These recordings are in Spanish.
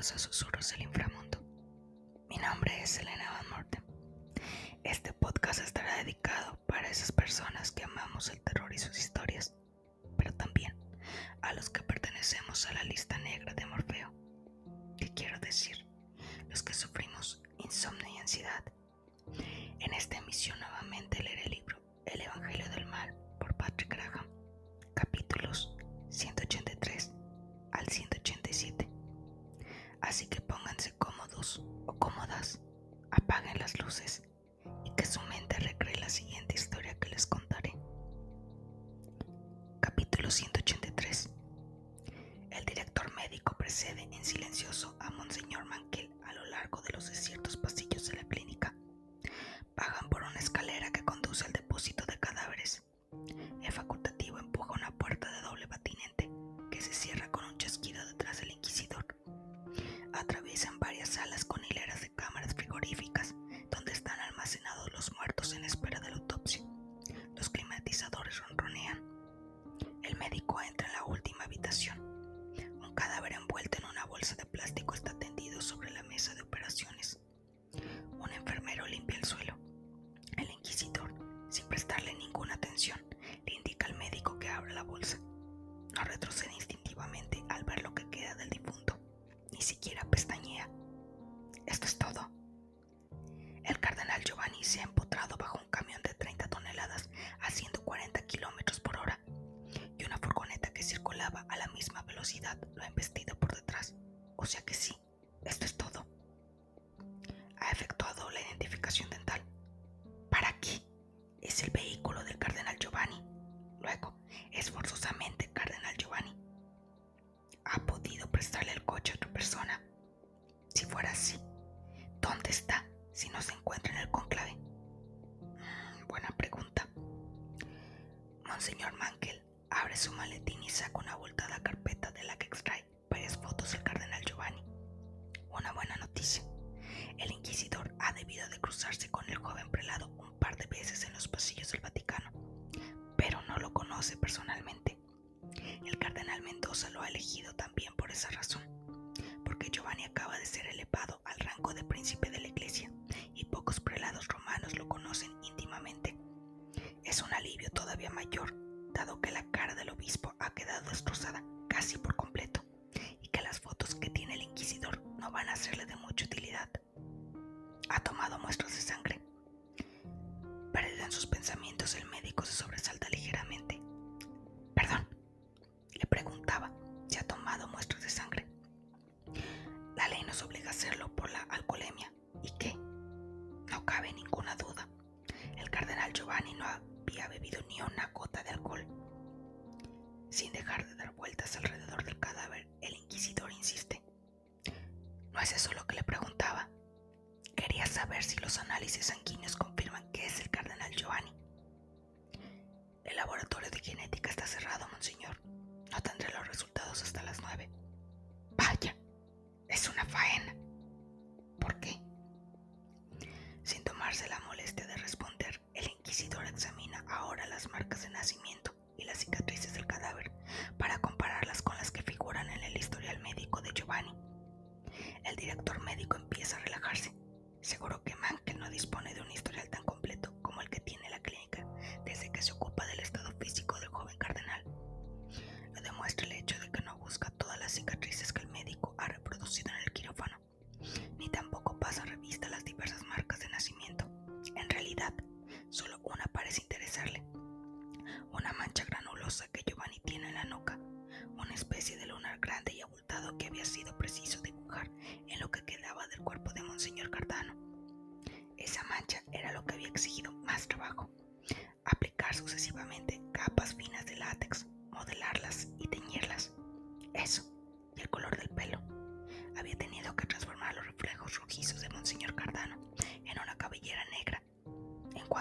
bienvenidos a Susurros del Inframundo. Mi nombre es Elena Van Morten. Este podcast estará dedicado para esas personas que amamos el terror y sus historias, pero también a los que pertenecemos a la lista negra de Morfeo. ¿Qué quiero decir? Los que sufrimos insomnio y ansiedad. En esta emisión nuevamente leeré el libro El Evangelio del Mal por Patrick Graham, capítulos 183 al 187. Así que pónganse cómodos o cómodas, apaguen las luces y que su mente recree la siguiente historia.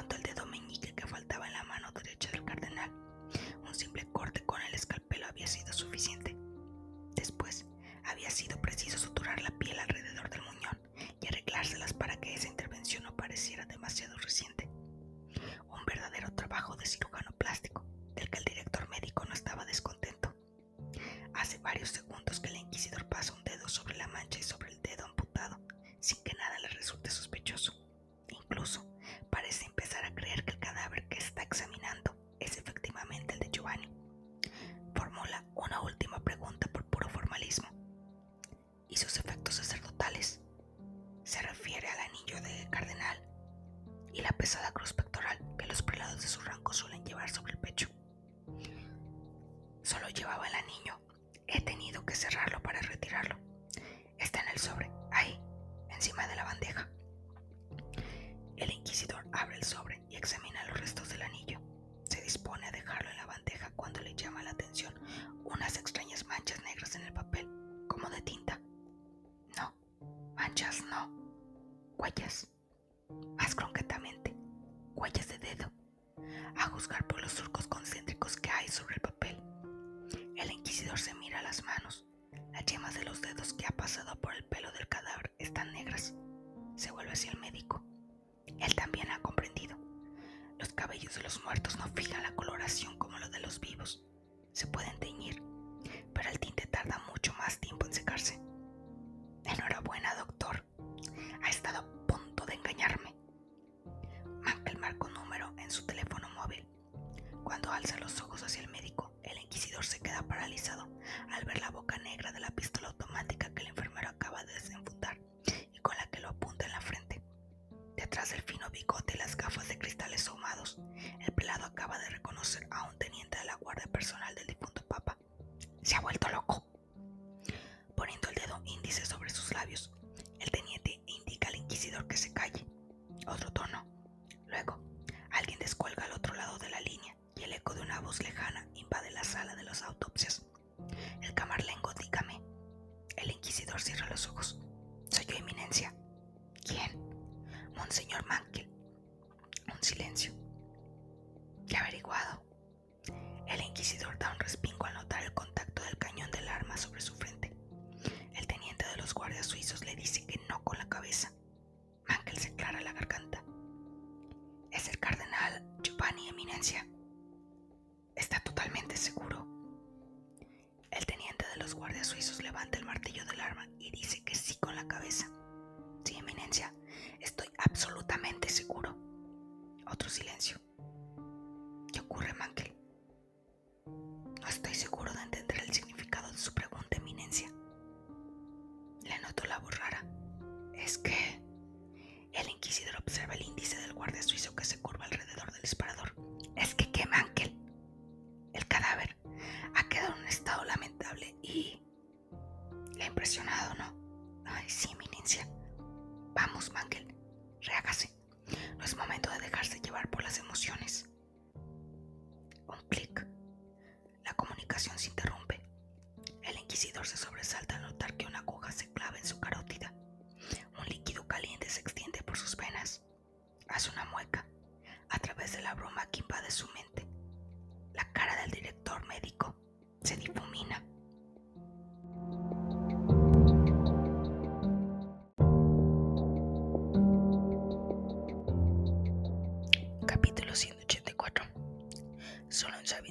junto al dedo meñique que faltaba en la mano derecha del cardenal. Un simple corte con el escalpelo había sido suficiente. Después, había sido preciso suturar la piel alrededor del muñón y arreglárselas para que esa intervención no pareciera demasiado reciente. sobre el pecho. Solo llevaba el anillo. He tenido que cerrarlo para retirarlo. Está en el sobre, ahí, encima de la bandeja. El inquisidor abre el sobre y examina los restos del anillo. Se dispone a dejarlo en la bandeja cuando le llama la atención unas extrañas manchas negras en el papel, como de tinta. No, manchas no, huellas. Más concretamente a juzgar por los surcos concéntricos que hay sobre el papel. El inquisidor se mira las manos. Las yemas de los dedos que ha pasado por el pelo del cadáver están negras. Se vuelve hacia el médico. Él también ha comprendido. Los cabellos de los muertos no fijan la coloración como los de los vivos.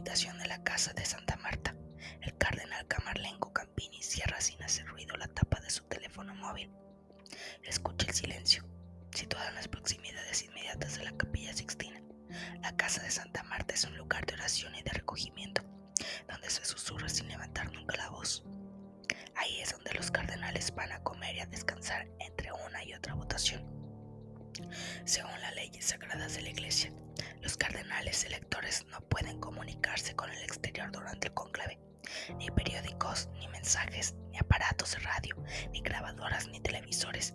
de la casa de Santa Marta. El cardenal Camarlengo Campini cierra sin hacer ruido la tapa de su teléfono móvil. Escucha el silencio, situada en las proximidades inmediatas de la capilla Sixtina. La casa de Santa Marta es un lugar de oración y de recogimiento, donde se susurra sin levantar nunca la voz. Ahí es donde los cardenales van a comer y a descansar entre una y otra votación. Según las leyes sagradas de la Iglesia, los cardenales electores no pueden comunicarse con el exterior durante el conclave. Ni periódicos, ni mensajes, ni aparatos de radio, ni grabadoras, ni televisores,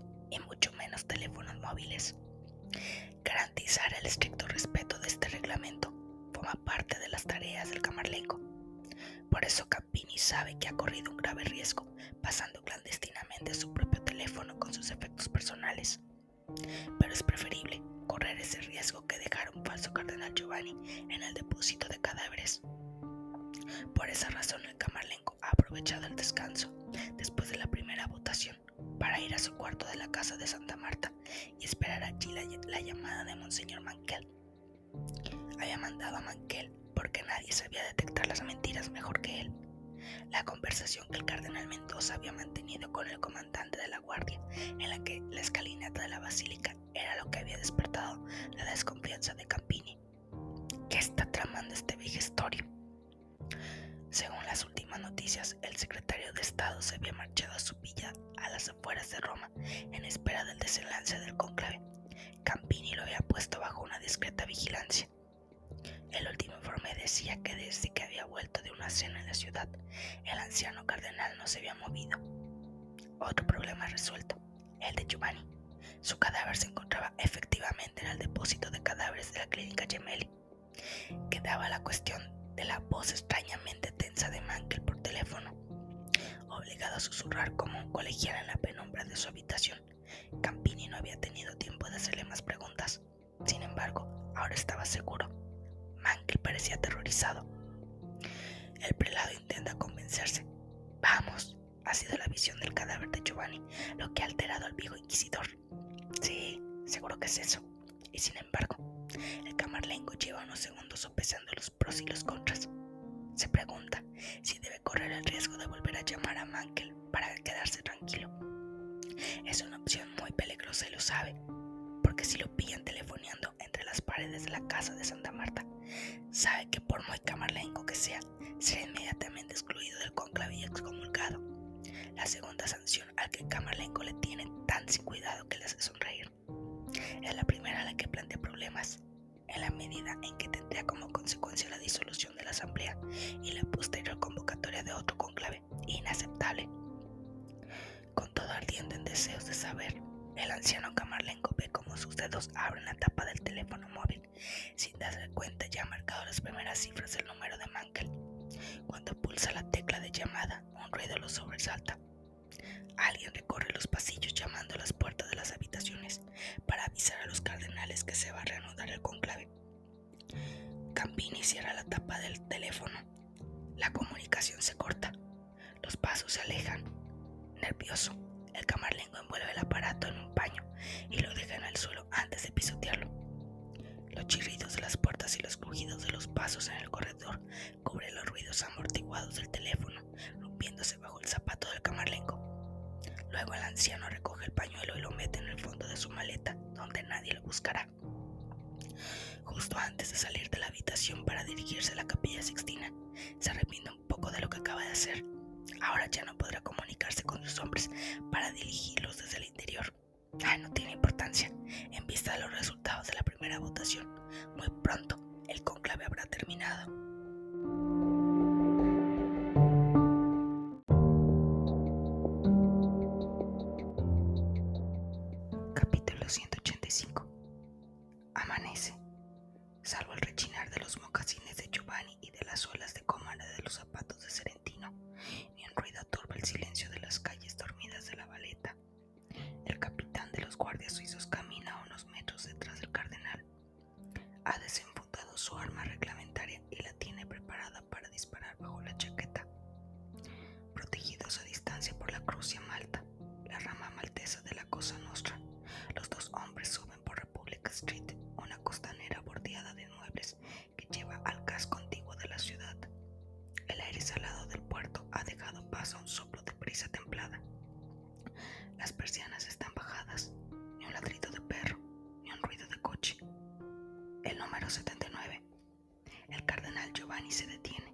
ahora estaba seguro. Mankel parecía aterrorizado. El prelado intenta convencerse. Vamos, ha sido la visión del cadáver de Giovanni lo que ha alterado al viejo inquisidor. Sí, seguro que es eso. Y sin embargo, el camarlengo lleva unos segundos sopesando los pros y los contras. Se pregunta si debe correr el riesgo de volver a llamar a Mankel para quedarse tranquilo. Es una opción muy peligrosa y lo sabe, porque si lo pillan telefoneando entre las paredes de la casa de Santa Marta, sabe que por muy camarlengo que sea, será inmediatamente excluido del conclave y excomulgado. La segunda sanción al que Camarlengo le tiene tan sin cuidado que le hace sonreír. Es la primera la que plantea problemas, en la medida en que tendría como consecuencia la disolución de la asamblea y la posterior convocatoria de otro conclave inaceptable. Con todo ardiendo en deseos de saber, el anciano los amortiguados del teléfono, rompiéndose bajo el zapato del camarlengo. Luego el anciano recoge el pañuelo y lo mete en el fondo de su maleta, donde nadie lo buscará. Justo antes de salir de la habitación para dirigirse a la capilla sixtina, se arrepiente un poco de lo que acaba de hacer. Ahora ya no podrá comunicarse con sus hombres para dirigirlos desde el interior. Ah, no tiene importancia. En vista de los resultados de la primera votación, muy pronto el conclave habrá terminado. Número 79. El cardenal Giovanni se detiene.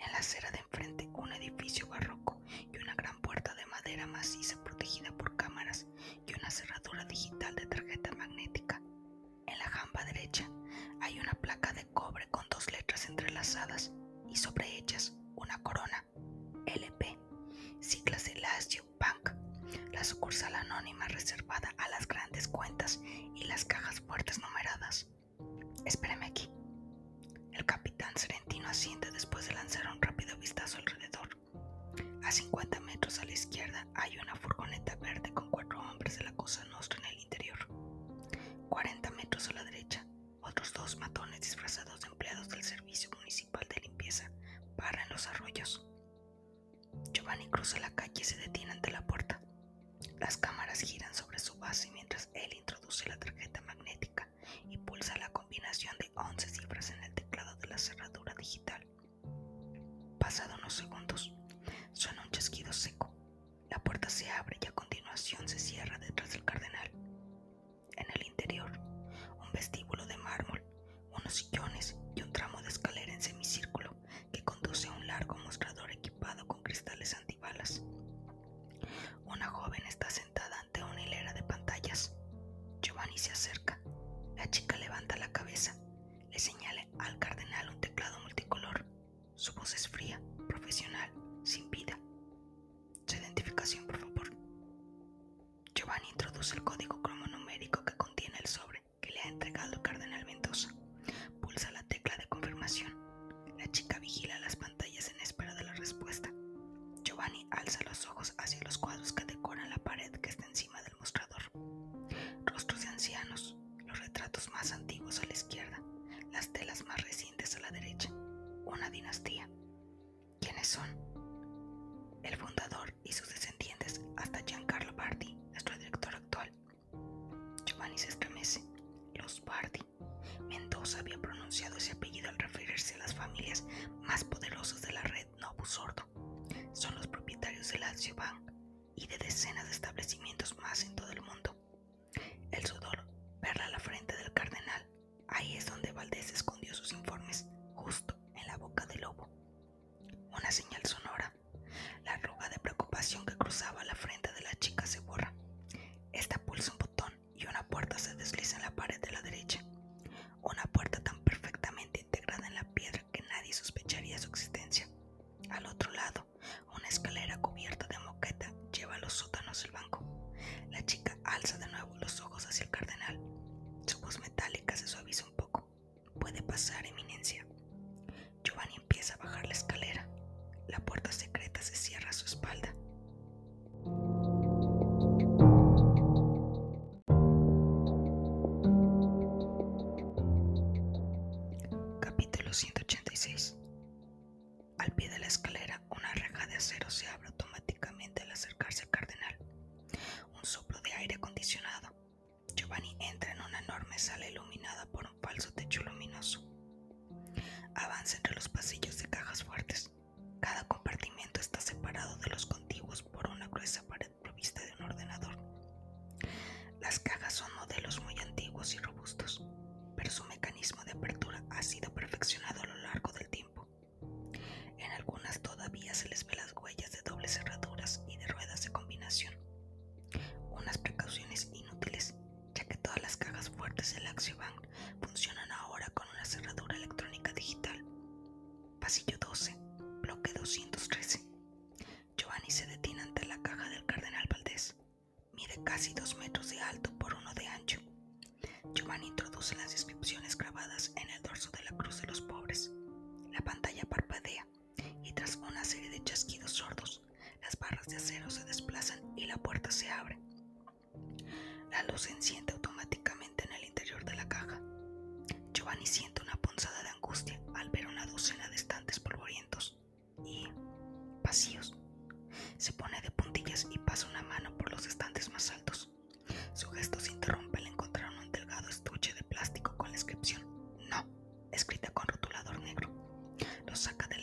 En la acera de enfrente, un edificio barroco y una gran puerta de madera maciza usar el código de los 180. pasillo 12, bloque 203. 作で。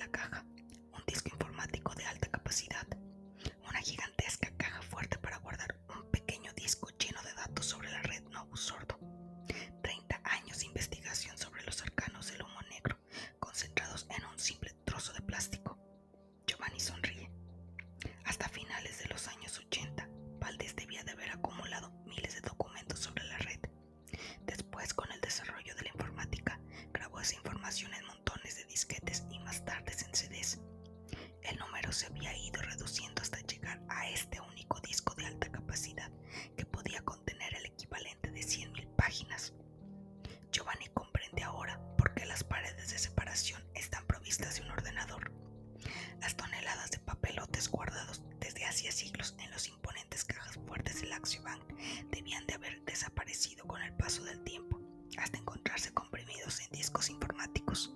las toneladas de papelotes guardados desde hacía siglos en los imponentes cajas fuertes del Axiobank debían de haber desaparecido con el paso del tiempo, hasta encontrarse comprimidos en discos informáticos.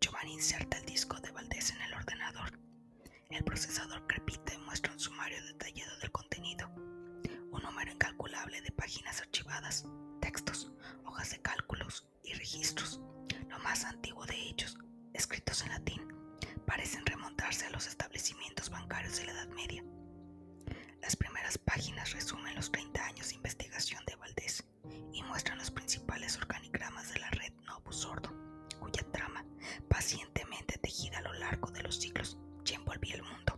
Giovanni inserta el disco de Valdés en el ordenador. El procesador crepita y muestra un sumario detallado del contenido. Un número incalculable de páginas archivadas, textos, hojas de cálculos y registros, lo más antiguo de ellos, escritos en latín, parecen remontarse a los establecimientos bancarios de la Edad Media. Las primeras páginas resumen los 30 años de investigación de Valdés y muestran los principales organigramas de la red Novus Sordo, cuya trama, pacientemente tejida a lo largo de los siglos, ya envolvía el mundo.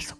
Carso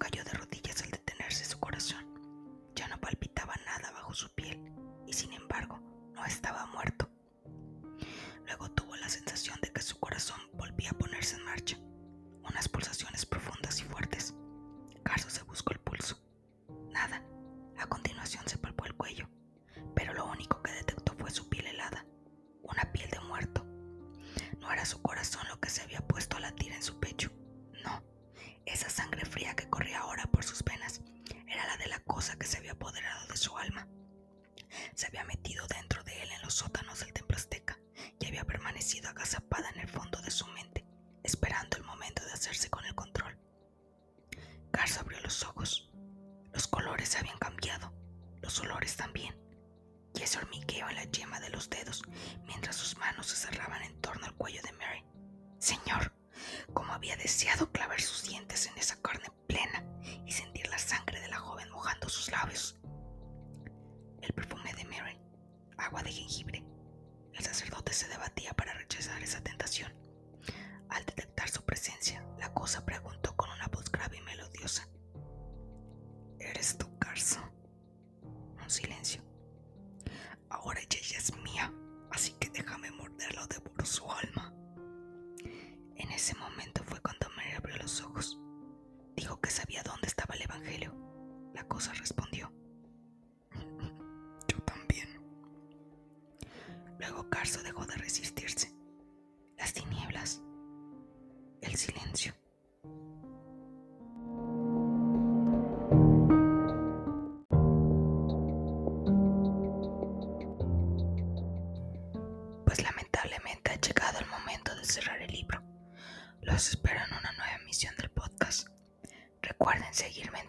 seguirme